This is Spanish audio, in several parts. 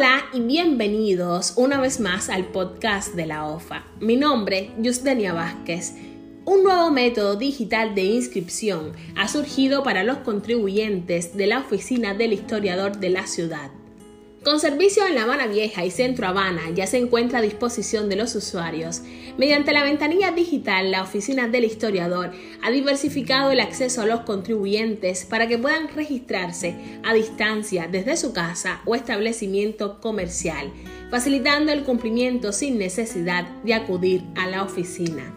Hola y bienvenidos una vez más al podcast de la OFA. Mi nombre, Yusdenia Vázquez. Un nuevo método digital de inscripción ha surgido para los contribuyentes de la Oficina del Historiador de la ciudad. Con servicio en La Habana Vieja y Centro Habana ya se encuentra a disposición de los usuarios. Mediante la ventanilla digital, la Oficina del Historiador ha diversificado el acceso a los contribuyentes para que puedan registrarse a distancia desde su casa o establecimiento comercial, facilitando el cumplimiento sin necesidad de acudir a la oficina.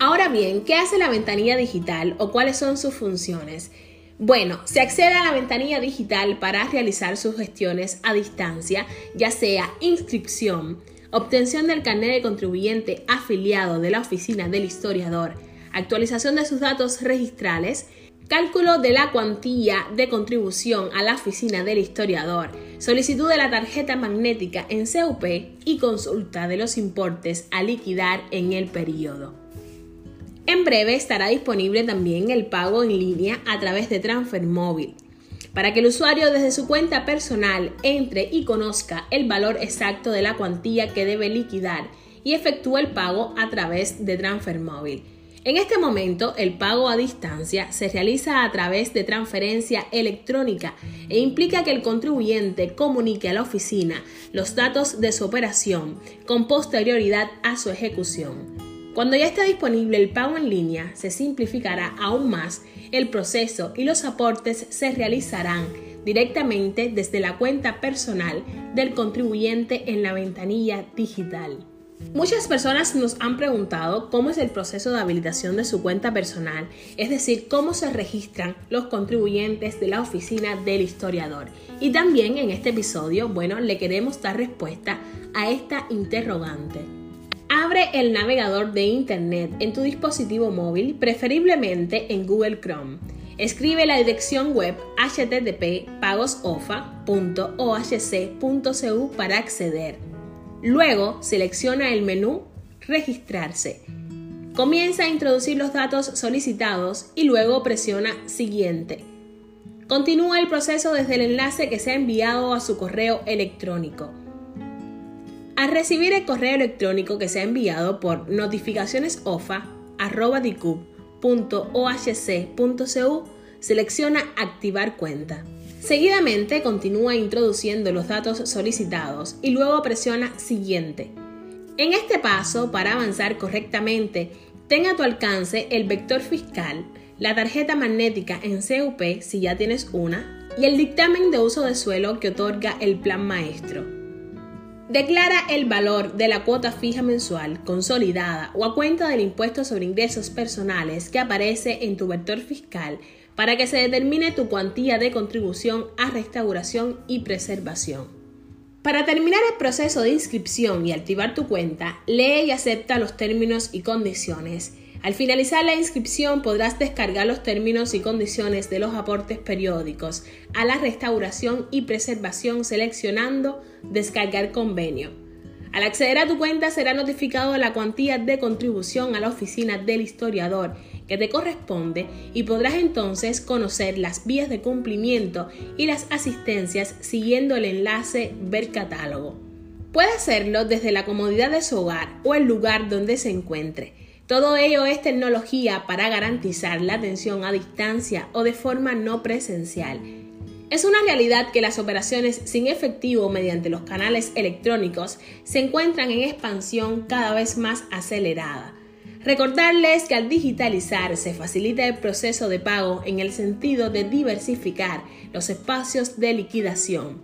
Ahora bien, ¿qué hace la ventanilla digital o cuáles son sus funciones? Bueno, se accede a la ventanilla digital para realizar sus gestiones a distancia, ya sea inscripción, obtención del carnet de contribuyente afiliado de la oficina del historiador, actualización de sus datos registrales, cálculo de la cuantía de contribución a la oficina del historiador, solicitud de la tarjeta magnética en CUP y consulta de los importes a liquidar en el periodo. En breve estará disponible también el pago en línea a través de Transfer Móvil, para que el usuario desde su cuenta personal entre y conozca el valor exacto de la cuantía que debe liquidar y efectúe el pago a través de Transfer Móvil. En este momento, el pago a distancia se realiza a través de transferencia electrónica e implica que el contribuyente comunique a la oficina los datos de su operación con posterioridad a su ejecución. Cuando ya esté disponible el pago en línea, se simplificará aún más el proceso y los aportes se realizarán directamente desde la cuenta personal del contribuyente en la ventanilla digital. Muchas personas nos han preguntado cómo es el proceso de habilitación de su cuenta personal, es decir, cómo se registran los contribuyentes de la oficina del historiador. Y también en este episodio, bueno, le queremos dar respuesta a esta interrogante. Abre el navegador de Internet en tu dispositivo móvil, preferiblemente en Google Chrome. Escribe la dirección web http pagosofa.ohc.cu para acceder. Luego selecciona el menú Registrarse. Comienza a introducir los datos solicitados y luego presiona Siguiente. Continúa el proceso desde el enlace que se ha enviado a su correo electrónico. Al recibir el correo electrónico que se ha enviado por notificacionesofa.ohc.cu, selecciona Activar cuenta. Seguidamente continúa introduciendo los datos solicitados y luego presiona Siguiente. En este paso, para avanzar correctamente, ten a tu alcance el vector fiscal, la tarjeta magnética en CUP si ya tienes una, y el dictamen de uso de suelo que otorga el plan maestro. Declara el valor de la cuota fija mensual, consolidada o a cuenta del impuesto sobre ingresos personales que aparece en tu vector fiscal para que se determine tu cuantía de contribución a restauración y preservación. Para terminar el proceso de inscripción y activar tu cuenta, lee y acepta los términos y condiciones al finalizar la inscripción podrás descargar los términos y condiciones de los aportes periódicos a la restauración y preservación seleccionando Descargar convenio. Al acceder a tu cuenta será notificado la cuantía de contribución a la oficina del historiador que te corresponde y podrás entonces conocer las vías de cumplimiento y las asistencias siguiendo el enlace Ver catálogo. Puede hacerlo desde la comodidad de su hogar o el lugar donde se encuentre. Todo ello es tecnología para garantizar la atención a distancia o de forma no presencial. Es una realidad que las operaciones sin efectivo mediante los canales electrónicos se encuentran en expansión cada vez más acelerada. Recordarles que al digitalizar se facilita el proceso de pago en el sentido de diversificar los espacios de liquidación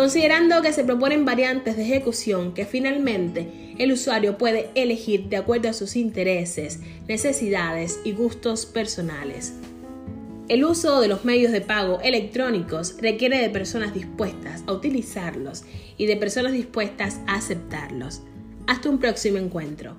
considerando que se proponen variantes de ejecución que finalmente el usuario puede elegir de acuerdo a sus intereses, necesidades y gustos personales. El uso de los medios de pago electrónicos requiere de personas dispuestas a utilizarlos y de personas dispuestas a aceptarlos. Hasta un próximo encuentro.